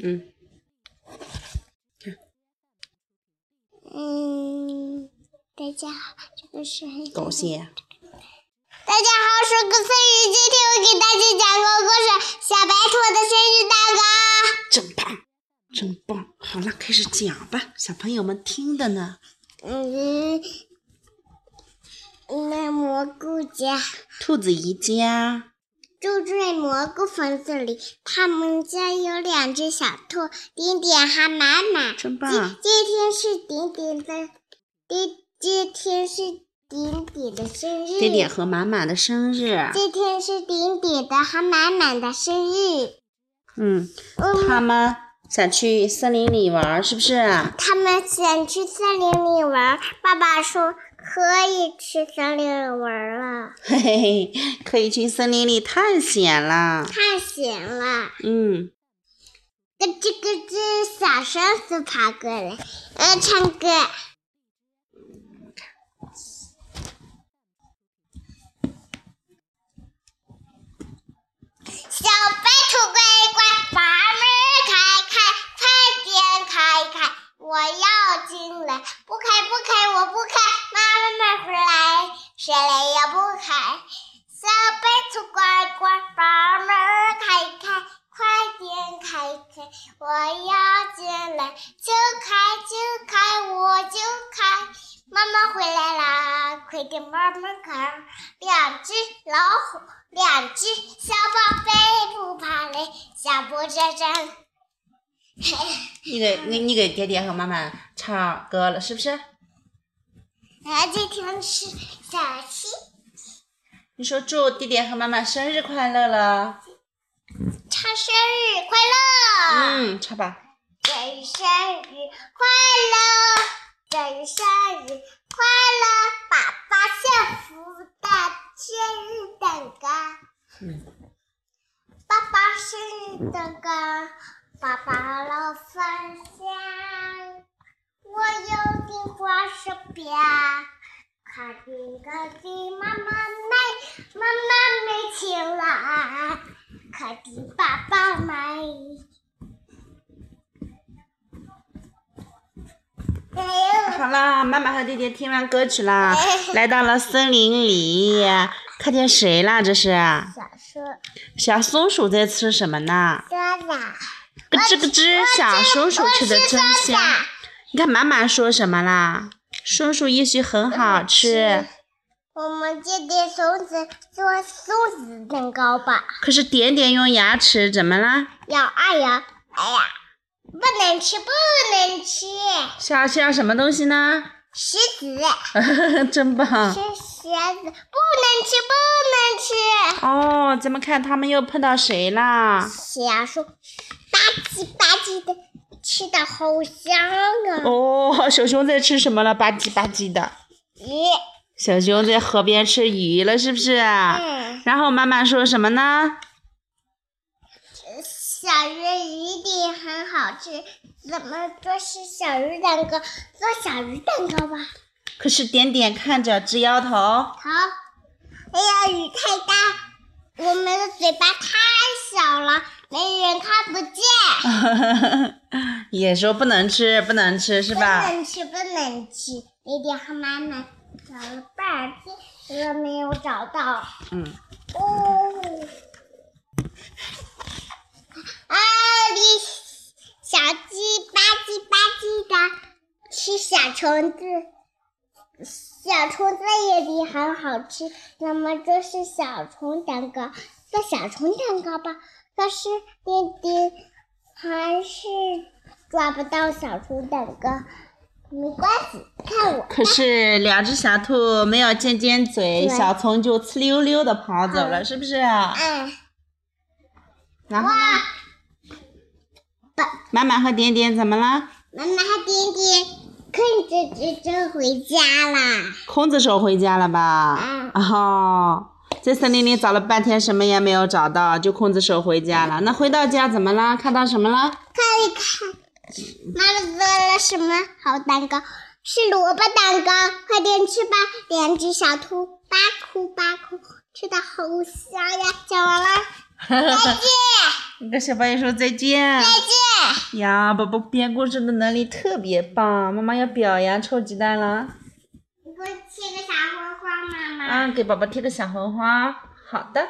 嗯，嗯，大家好，这个是很狗血。大家好，我是个孙宇，今天我给大家讲个故事《小白兔的生日蛋糕》。真棒，真棒！好了，开始讲吧，小朋友们听的呢。嗯，那蘑菇家兔子一家住在蘑菇房子里，他们家有两只小兔，点点和满满。真棒今今天是点点的，今今天是点点的生日。点点和满满的生日。今天是点点的和满满的生日。嗯，嗯，他们想去森林里玩，是不是？他们想去森林里玩，爸爸说可以去森林里玩了，嘿嘿嘿，可以去森林里探险了。探险了。嗯，咯吱咯吱，小松鼠爬过来，呃，唱歌。小白兔乖乖，把门开开，快点开开，我要进来。不开不开，我不开，谁来也不开。小白兔乖乖，把门开开，快点开开，我要进来。就开就开，我就开。妈妈回来啦，快点把门开。两只老虎，两只小宝贝不怕累，小步这真。你给你你给爹爹和妈妈唱歌了，是不是？啊，今天是小七，你说祝弟弟和妈妈生日快乐了。唱生日快乐！嗯，唱吧。祝你生日快乐，祝你生日快乐，爸爸幸福的生日蛋糕。嗯，爸爸生日蛋糕，爸爸老分享。我有点花妈妈没，妈妈没爸爸买。哎呦，好啦，妈妈和弟弟听完歌曲啦，来到了森林里，看见谁啦？这是小松，小松鼠在吃什么呢？咯吱咯吱，小松鼠吃的真香。你看妈妈说什么啦？松鼠也许很好吃，我们今天松子做松子蛋糕吧。可是点点用牙齿怎么啦？咬啊咬，哎呀，不能吃，不能吃，小小什么东西呢？石子，真棒！吃鞋子，不能吃，不能吃。哦，咱们看他们又碰到谁啦？小树吧唧吧唧的，吃的好香啊！哦，小熊在吃什么了？吧唧吧唧的。鱼，小熊在河边吃鱼了，是不是？嗯，然后妈妈说什么呢？小鱼一定很好吃，怎么做是小鱼蛋糕？做小鱼蛋糕吧。可是点点看着直摇头。好，哎呀，雨太大，我们的嘴巴太小了，没人看不见。也说不能吃，不能吃，是吧不？能吃，不能吃。弟弟和妈妈找了半天都没有找到。嗯，哦，啊，你小鸡吧唧吧唧的吃小虫子，小虫子也比很好吃。那么这是小虫蛋糕，做小虫蛋糕吧。但是弟弟还是抓不到小兔蛋糕，没关系，看我。可是两只小兔没有尖尖嘴，小虫就呲溜溜的跑走了，嗯是不是？啊？嗯，然后呢？爸妈妈和点点怎么了？妈妈和点点空着吱吱回家了。空着手回家了吧？嗯哦，在森林里找了半天，什么也没有找到，就空着手回家了。那回到家怎么了？看到什么了？看一看，妈妈做了什么好蛋糕？是萝卜蛋糕，快点吃吧！两只小兔吧哭吧哭，吃的好香呀！讲完了，再见，你跟小朋友说再见。再见。呀，宝宝编故事的能力特别棒，妈妈要表扬臭鸡蛋了。你给我贴个小花花，妈妈。啊，给宝宝贴个小红花。好的。